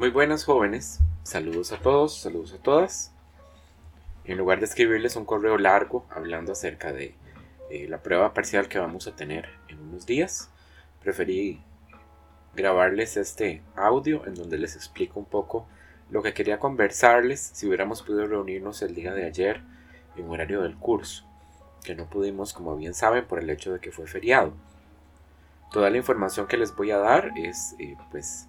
Muy buenas jóvenes, saludos a todos, saludos a todas. En lugar de escribirles un correo largo hablando acerca de eh, la prueba parcial que vamos a tener en unos días, preferí grabarles este audio en donde les explico un poco lo que quería conversarles si hubiéramos podido reunirnos el día de ayer en horario del curso, que no pudimos como bien saben por el hecho de que fue feriado. Toda la información que les voy a dar es eh, pues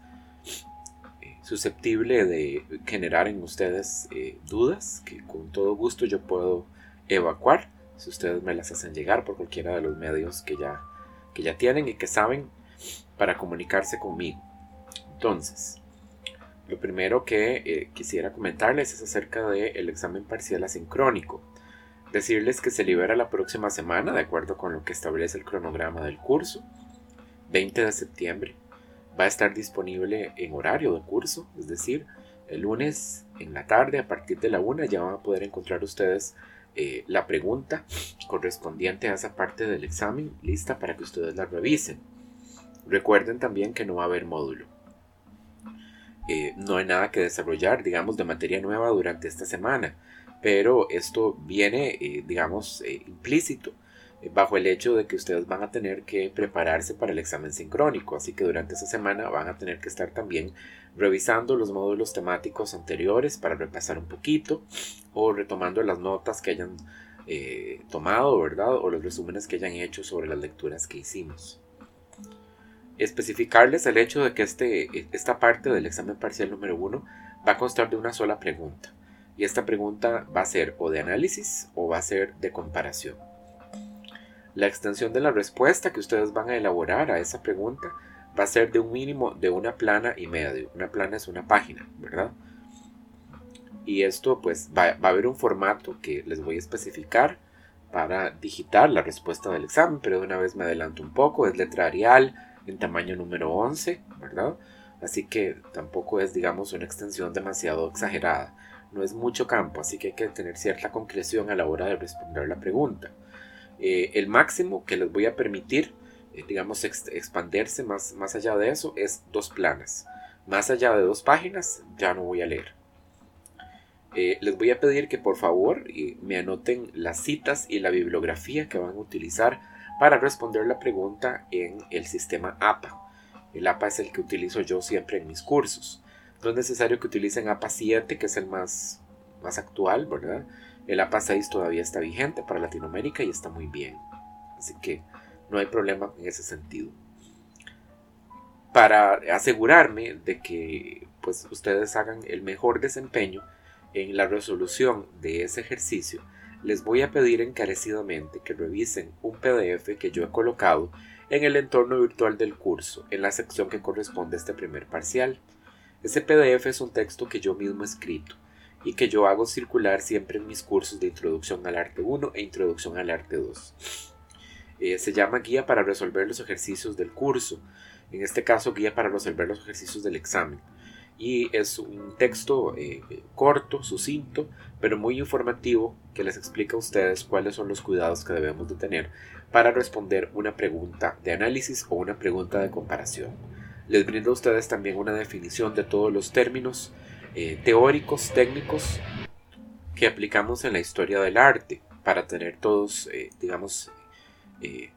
susceptible de generar en ustedes eh, dudas que con todo gusto yo puedo evacuar si ustedes me las hacen llegar por cualquiera de los medios que ya, que ya tienen y que saben para comunicarse conmigo. Entonces, lo primero que eh, quisiera comentarles es acerca del examen parcial asincrónico. Decirles que se libera la próxima semana, de acuerdo con lo que establece el cronograma del curso, 20 de septiembre va a estar disponible en horario de curso, es decir, el lunes en la tarde a partir de la una ya van a poder encontrar ustedes eh, la pregunta correspondiente a esa parte del examen lista para que ustedes la revisen. Recuerden también que no va a haber módulo. Eh, no hay nada que desarrollar, digamos, de materia nueva durante esta semana, pero esto viene, eh, digamos, implícito bajo el hecho de que ustedes van a tener que prepararse para el examen sincrónico, así que durante esa semana van a tener que estar también revisando los módulos temáticos anteriores para repasar un poquito o retomando las notas que hayan eh, tomado, ¿verdad? O los resúmenes que hayan hecho sobre las lecturas que hicimos. Especificarles el hecho de que este, esta parte del examen parcial número 1 va a constar de una sola pregunta. Y esta pregunta va a ser o de análisis o va a ser de comparación. La extensión de la respuesta que ustedes van a elaborar a esa pregunta va a ser de un mínimo de una plana y medio. Una plana es una página, ¿verdad? Y esto pues va, a haber un formato que les voy a especificar para digitar la respuesta del examen, pero de una vez me adelanto un poco, es letra Arial en tamaño número 11, ¿verdad? Así que tampoco es, digamos, una extensión demasiado exagerada. No es mucho campo, así que hay que tener cierta concreción a la hora de responder la pregunta. Eh, el máximo que les voy a permitir, eh, digamos, expandirse más, más allá de eso es dos planas. Más allá de dos páginas ya no voy a leer. Eh, les voy a pedir que por favor me anoten las citas y la bibliografía que van a utilizar para responder la pregunta en el sistema APA. El APA es el que utilizo yo siempre en mis cursos. No es necesario que utilicen APA 7, que es el más, más actual, ¿verdad? El APA 6 todavía está vigente para Latinoamérica y está muy bien. Así que no hay problema en ese sentido. Para asegurarme de que pues, ustedes hagan el mejor desempeño en la resolución de ese ejercicio, les voy a pedir encarecidamente que revisen un PDF que yo he colocado en el entorno virtual del curso, en la sección que corresponde a este primer parcial. Ese PDF es un texto que yo mismo he escrito y que yo hago circular siempre en mis cursos de Introducción al Arte 1 e Introducción al Arte 2. Eh, se llama Guía para resolver los ejercicios del curso, en este caso Guía para resolver los ejercicios del examen. Y es un texto eh, corto, sucinto, pero muy informativo que les explica a ustedes cuáles son los cuidados que debemos de tener para responder una pregunta de análisis o una pregunta de comparación. Les brindo a ustedes también una definición de todos los términos eh, teóricos, técnicos que aplicamos en la historia del arte para tener todos, eh, digamos, eh,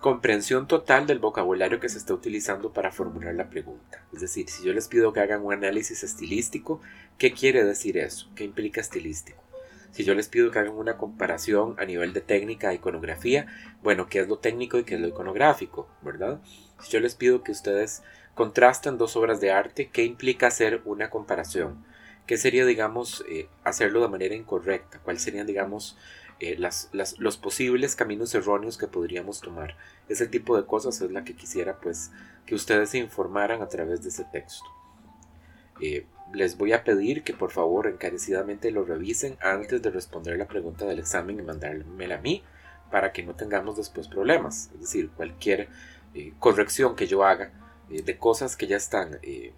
comprensión total del vocabulario que se está utilizando para formular la pregunta. Es decir, si yo les pido que hagan un análisis estilístico, ¿qué quiere decir eso? ¿Qué implica estilístico? Si yo les pido que hagan una comparación a nivel de técnica, iconografía, bueno, ¿qué es lo técnico y qué es lo iconográfico? ¿Verdad? Si yo les pido que ustedes contrastan dos obras de arte, ¿qué implica hacer una comparación? ¿Qué sería, digamos, eh, hacerlo de manera incorrecta? ¿Cuáles serían, digamos, eh, los posibles caminos erróneos que podríamos tomar? Ese tipo de cosas es la que quisiera, pues, que ustedes se informaran a través de ese texto. Eh, les voy a pedir que por favor encarecidamente lo revisen antes de responder la pregunta del examen y mandármela a mí para que no tengamos después problemas. Es decir, cualquier corrección que yo haga eh, de cosas que ya están eh,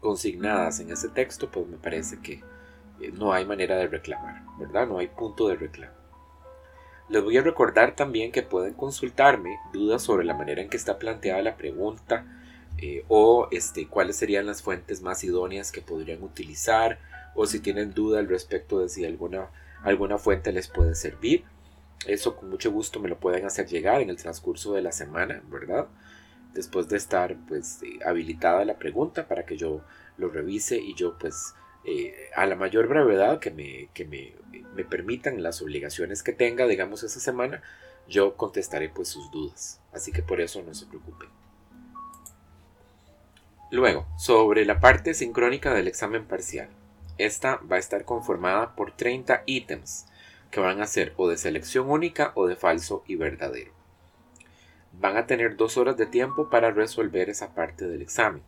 consignadas en ese texto, pues me parece que eh, no hay manera de reclamar, ¿verdad? No hay punto de reclamo. Les voy a recordar también que pueden consultarme dudas sobre la manera en que está planteada la pregunta o este, cuáles serían las fuentes más idóneas que podrían utilizar o si tienen duda al respecto de si alguna, alguna fuente les puede servir. Eso con mucho gusto me lo pueden hacer llegar en el transcurso de la semana, ¿verdad? Después de estar pues eh, habilitada la pregunta para que yo lo revise y yo pues eh, a la mayor brevedad que, me, que me, me, permitan las obligaciones que tenga, digamos, esa semana, yo contestaré pues sus dudas. Así que por eso no se preocupen. Luego, sobre la parte sincrónica del examen parcial. Esta va a estar conformada por 30 ítems que van a ser o de selección única o de falso y verdadero. Van a tener dos horas de tiempo para resolver esa parte del examen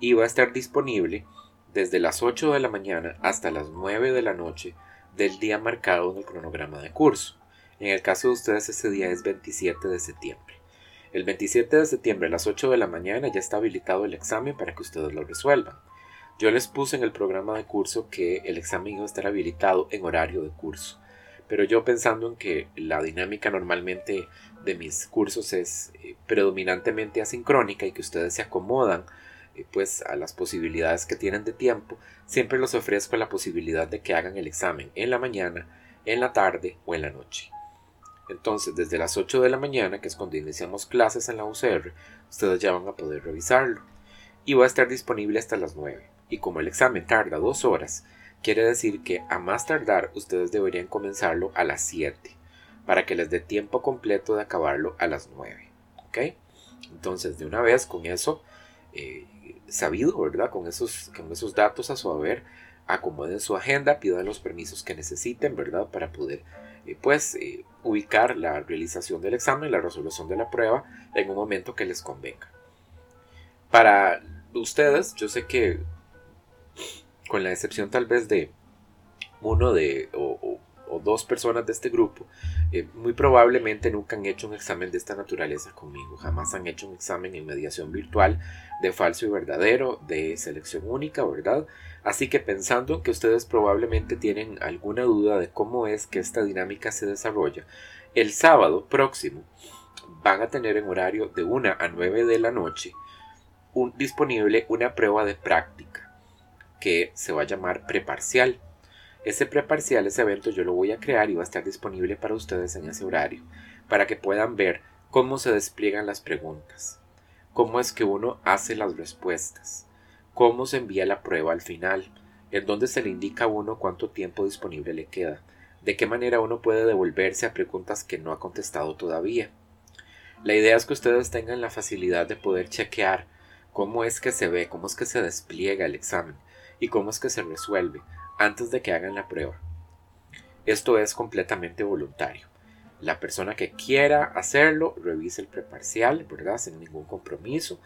y va a estar disponible desde las 8 de la mañana hasta las 9 de la noche del día marcado en el cronograma de curso. En el caso de ustedes ese día es 27 de septiembre. El 27 de septiembre a las 8 de la mañana ya está habilitado el examen para que ustedes lo resuelvan. Yo les puse en el programa de curso que el examen iba a estar habilitado en horario de curso, pero yo pensando en que la dinámica normalmente de mis cursos es eh, predominantemente asincrónica y que ustedes se acomodan eh, pues a las posibilidades que tienen de tiempo, siempre les ofrezco la posibilidad de que hagan el examen en la mañana, en la tarde o en la noche. Entonces, desde las 8 de la mañana, que es cuando iniciamos clases en la UCR, ustedes ya van a poder revisarlo. Y va a estar disponible hasta las 9 y como el examen tarda dos horas, quiere decir que a más tardar ustedes deberían comenzarlo a las 7 para que les dé tiempo completo de acabarlo a las 9. ¿Ok? Entonces, de una vez con eso eh, sabido, ¿verdad? Con esos, con esos datos a su haber, acomoden su agenda, pidan los permisos que necesiten, ¿verdad? Para poder, eh, pues, eh, ubicar la realización del examen, la resolución de la prueba en un momento que les convenga. Para ustedes, yo sé que con la excepción tal vez de uno de o, dos personas de este grupo, eh, muy probablemente nunca han hecho un examen de esta naturaleza conmigo, jamás han hecho un examen en mediación virtual de falso y verdadero, de selección única, ¿verdad? Así que pensando que ustedes probablemente tienen alguna duda de cómo es que esta dinámica se desarrolla, el sábado próximo van a tener en horario de 1 a 9 de la noche disponible una prueba de práctica que se va a llamar preparcial. Ese preparcial, ese evento yo lo voy a crear y va a estar disponible para ustedes en ese horario, para que puedan ver cómo se despliegan las preguntas, cómo es que uno hace las respuestas, cómo se envía la prueba al final, en dónde se le indica a uno cuánto tiempo disponible le queda, de qué manera uno puede devolverse a preguntas que no ha contestado todavía. La idea es que ustedes tengan la facilidad de poder chequear cómo es que se ve, cómo es que se despliega el examen, y cómo es que se resuelve antes de que hagan la prueba. Esto es completamente voluntario. La persona que quiera hacerlo, revise el preparcial, ¿verdad? Sin ningún compromiso.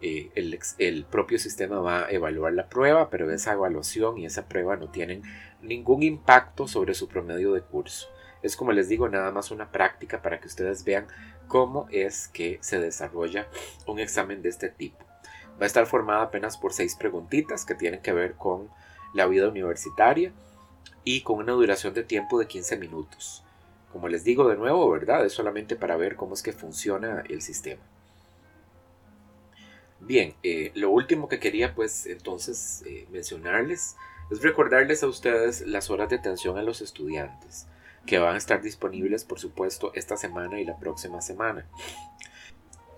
Eh, el, el, propio sistema va a evaluar la prueba, pero esa evaluación y esa prueba no tienen ningún impacto sobre su promedio de curso. Es como les digo, nada más una práctica para que ustedes vean cómo es que se desarrolla un examen de este tipo. Va a estar formada apenas por seis preguntitas que tienen que ver con la vida universitaria y con una duración de tiempo de 15 minutos. Como les digo de nuevo, ¿verdad? Es solamente para ver cómo es que funciona el sistema. Bien, eh, lo último que quería pues entonces eh, mencionarles es recordarles a ustedes las horas de atención a los estudiantes, que van a estar disponibles por supuesto esta semana y la próxima semana.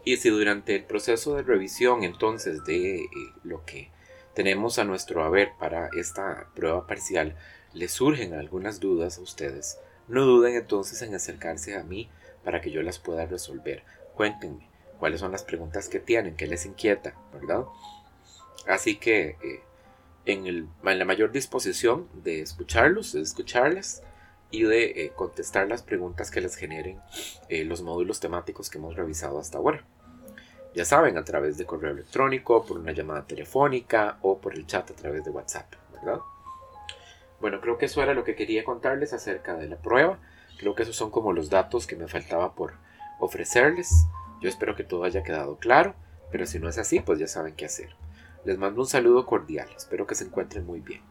Y si durante el proceso de revisión entonces de eh, lo que tenemos a nuestro haber para esta prueba parcial les surgen algunas dudas a ustedes, no duden entonces en acercarse a mí para que yo las pueda resolver. Cuéntenme cuáles son las preguntas que tienen, qué les inquieta, ¿verdad? Así que eh, en, la mayor disposición de escucharlos, de escucharles y de eh, contestar las preguntas que les generen eh, los módulos temáticos que hemos revisado hasta ahora. Ya saben, a través de correo electrónico, por una llamada telefónica o por el chat a través de WhatsApp, ¿verdad? Bueno, creo que eso era lo que quería contarles acerca de la prueba. Creo que esos son como los datos que me faltaba por ofrecerles. Yo espero que todo haya quedado claro, pero si no es así, pues ya saben qué hacer. Les mando un saludo cordial, espero que se encuentren muy bien.